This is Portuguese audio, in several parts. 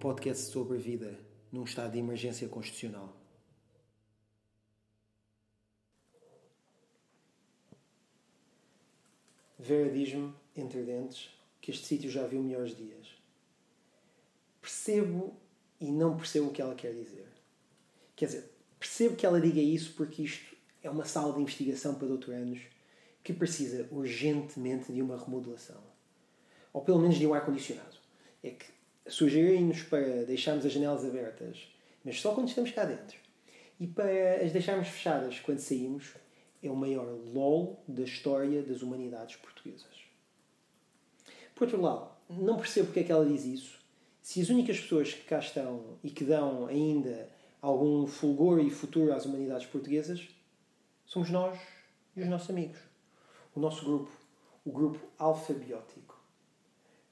podcast sobre vida num estado de emergência constitucional. Vera diz-me, entre dentes, que este sítio já viu melhores dias. Percebo e não percebo o que ela quer dizer. Quer dizer, percebo que ela diga isso porque isto é uma sala de investigação para doutorandos que precisa urgentemente de uma remodelação. Ou pelo menos de um ar-condicionado. É que sugerirem-nos para deixarmos as janelas abertas, mas só quando estamos cá dentro, e para as deixarmos fechadas quando saímos, é o maior LOL da história das humanidades portuguesas. Por outro lado, não percebo porque é que ela diz isso, se as únicas pessoas que cá estão e que dão ainda algum fulgor e futuro às humanidades portuguesas somos nós e os nossos amigos. O nosso grupo, o grupo alfabiótico.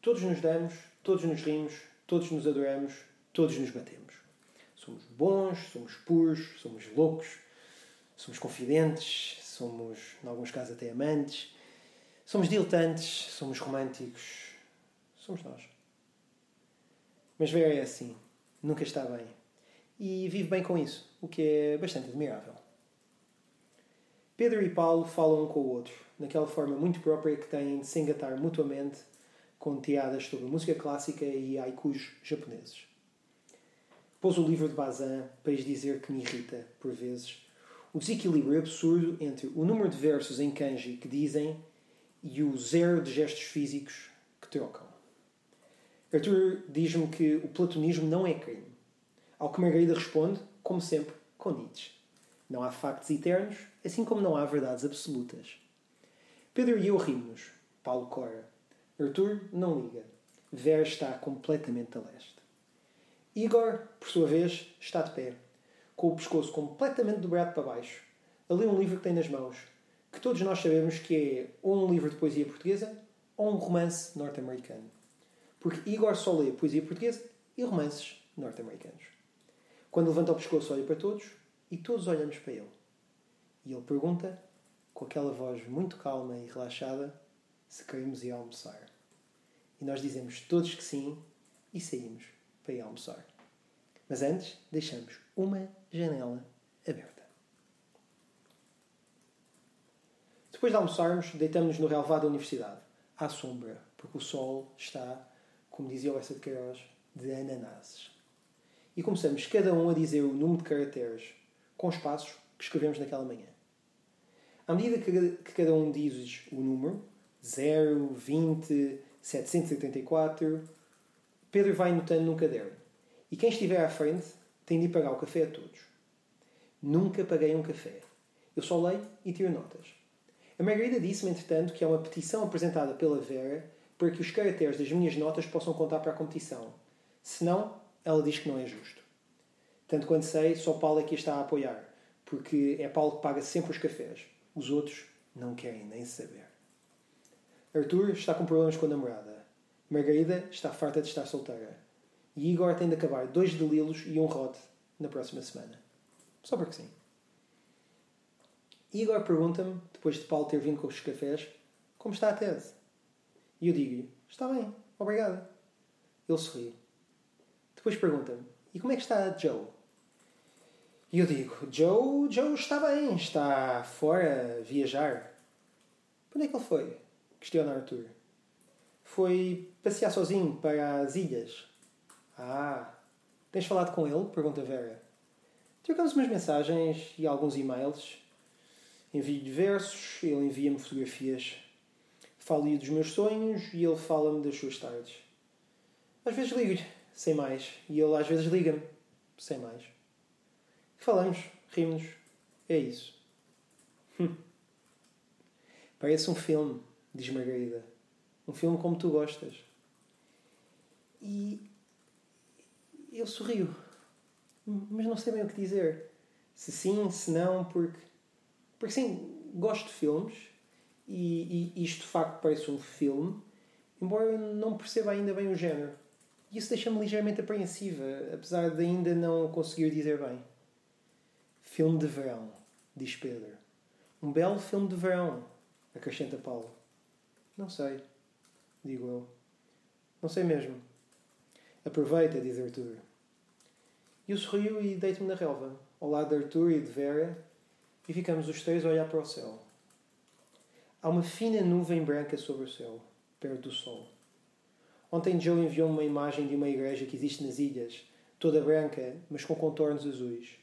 Todos nos damos, todos nos rimos, todos nos adoramos, todos nos batemos. Somos bons, somos puros, somos loucos, somos confidentes, somos, em alguns casos, até amantes, somos diletantes, somos românticos, somos nós. Mas Vera é assim, nunca está bem. E vive bem com isso, o que é bastante admirável. Pedro e Paulo falam um com o outro, naquela forma muito própria que têm de se engatar mutuamente com tiadas sobre música clássica e haikus japoneses. Pôs o livro de Bazin para lhes dizer que me irrita, por vezes, o desequilíbrio absurdo entre o número de versos em kanji que dizem e o zero de gestos físicos que trocam. Arthur diz-me que o platonismo não é crime. Ao que Margarida responde, como sempre, com Nietzsche. Não há factos eternos, assim como não há verdades absolutas. Pedro e eu rimos. Paulo cora. Arthur não liga. Ver está completamente a leste. Igor, por sua vez, está de pé, com o pescoço completamente dobrado para baixo, a ler um livro que tem nas mãos, que todos nós sabemos que é ou um livro de poesia portuguesa ou um romance norte-americano. Porque Igor só lê poesia portuguesa e romances norte-americanos. Quando levanta o pescoço, olha para todos e todos olhamos para ele. E ele pergunta, com aquela voz muito calma e relaxada, se queremos ir almoçar. E nós dizemos todos que sim e saímos para ir almoçar. Mas antes, deixamos uma janela aberta. Depois de almoçarmos, deitamos-nos no relevado da universidade, à sombra, porque o sol está, como dizia o Essa de Queiroz, de ananases. E começamos cada um a dizer o número de caracteres com os passos que escrevemos naquela manhã. À medida que cada um diz o número, 0, 20, 784, Pedro vai anotando num caderno. E quem estiver à frente tem de pagar o café a todos. Nunca paguei um café. Eu só leio e tiro notas. A Margarida disse-me, entretanto, que há uma petição apresentada pela Vera para que os caracteres das minhas notas possam contar para a competição. Senão, ela diz que não é justo. Tanto quanto sei, só Paulo é que a está a apoiar, porque é Paulo que paga sempre os cafés. Os outros não querem nem saber. Arthur está com problemas com a namorada. Margarida está farta de estar solteira. E Igor tem de acabar dois delilos e um rod na próxima semana. Só porque sim. Igor pergunta-me, depois de Paulo ter vindo com os cafés, como está a tese. E eu digo-lhe, está bem, obrigada. Ele sorri. Depois pergunta-me, e como é que está a Joe? E eu digo, Joe, Joe está bem, está fora a viajar. Para onde é que ele foi? Questiona Arthur. Foi passear sozinho para as ilhas. Ah, tens falado com ele? Pergunta Vera. Trocamos umas mensagens e alguns e-mails. Envio-lhe versos, ele envia-me fotografias. Falo-lhe dos meus sonhos e ele fala-me das suas tardes. Às vezes ligo-lhe, sem mais, e ele às vezes liga-me, sem mais. Falamos, rimos, é isso. Hum. Parece um filme diz Margarida. Um filme como tu gostas. E eu sorrio. Mas não sei bem o que dizer. Se sim, se não, porque. Porque sim, gosto de filmes e, e isto de facto parece um filme, embora eu não perceba ainda bem o género. E isso deixa-me ligeiramente apreensiva, apesar de ainda não conseguir dizer bem. Filme de verão, diz Pedro. Um belo filme de verão, acrescenta Paulo. Não sei, digo eu. Não sei mesmo. Aproveita, diz Arthur. E eu sorrio e deito-me na relva, ao lado de Arthur e de Vera, e ficamos os três a olhar para o céu. Há uma fina nuvem branca sobre o céu, perto do sol. Ontem Joe enviou-me uma imagem de uma igreja que existe nas ilhas, toda branca, mas com contornos azuis.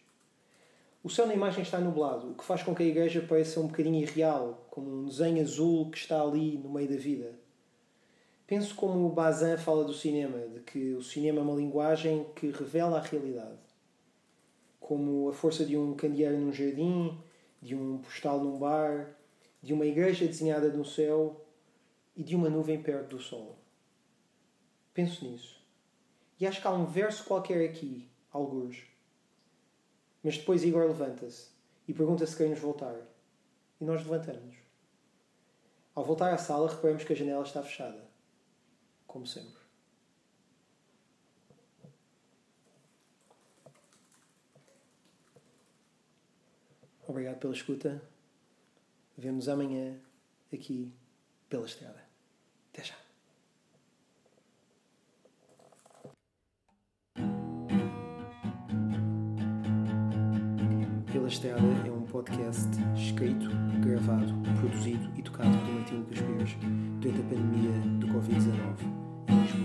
O céu na imagem está nublado, o que faz com que a igreja pareça um bocadinho irreal, como um desenho azul que está ali no meio da vida. Penso como o Bazin fala do cinema, de que o cinema é uma linguagem que revela a realidade. Como a força de um candeeiro num jardim, de um postal num bar, de uma igreja desenhada no céu e de uma nuvem perto do sol. Penso nisso. E acho que há um verso qualquer aqui, alguns. Mas depois Igor levanta-se e pergunta se queremos voltar. E nós levantamos. Ao voltar à sala, reparamos que a janela está fechada. Como sempre. Obrigado pela escuta. Vemos amanhã aqui pela estrada. Até já. Pela Estrada é um podcast escrito, gravado, produzido e tocado por Martim Lucas durante a pandemia do Covid-19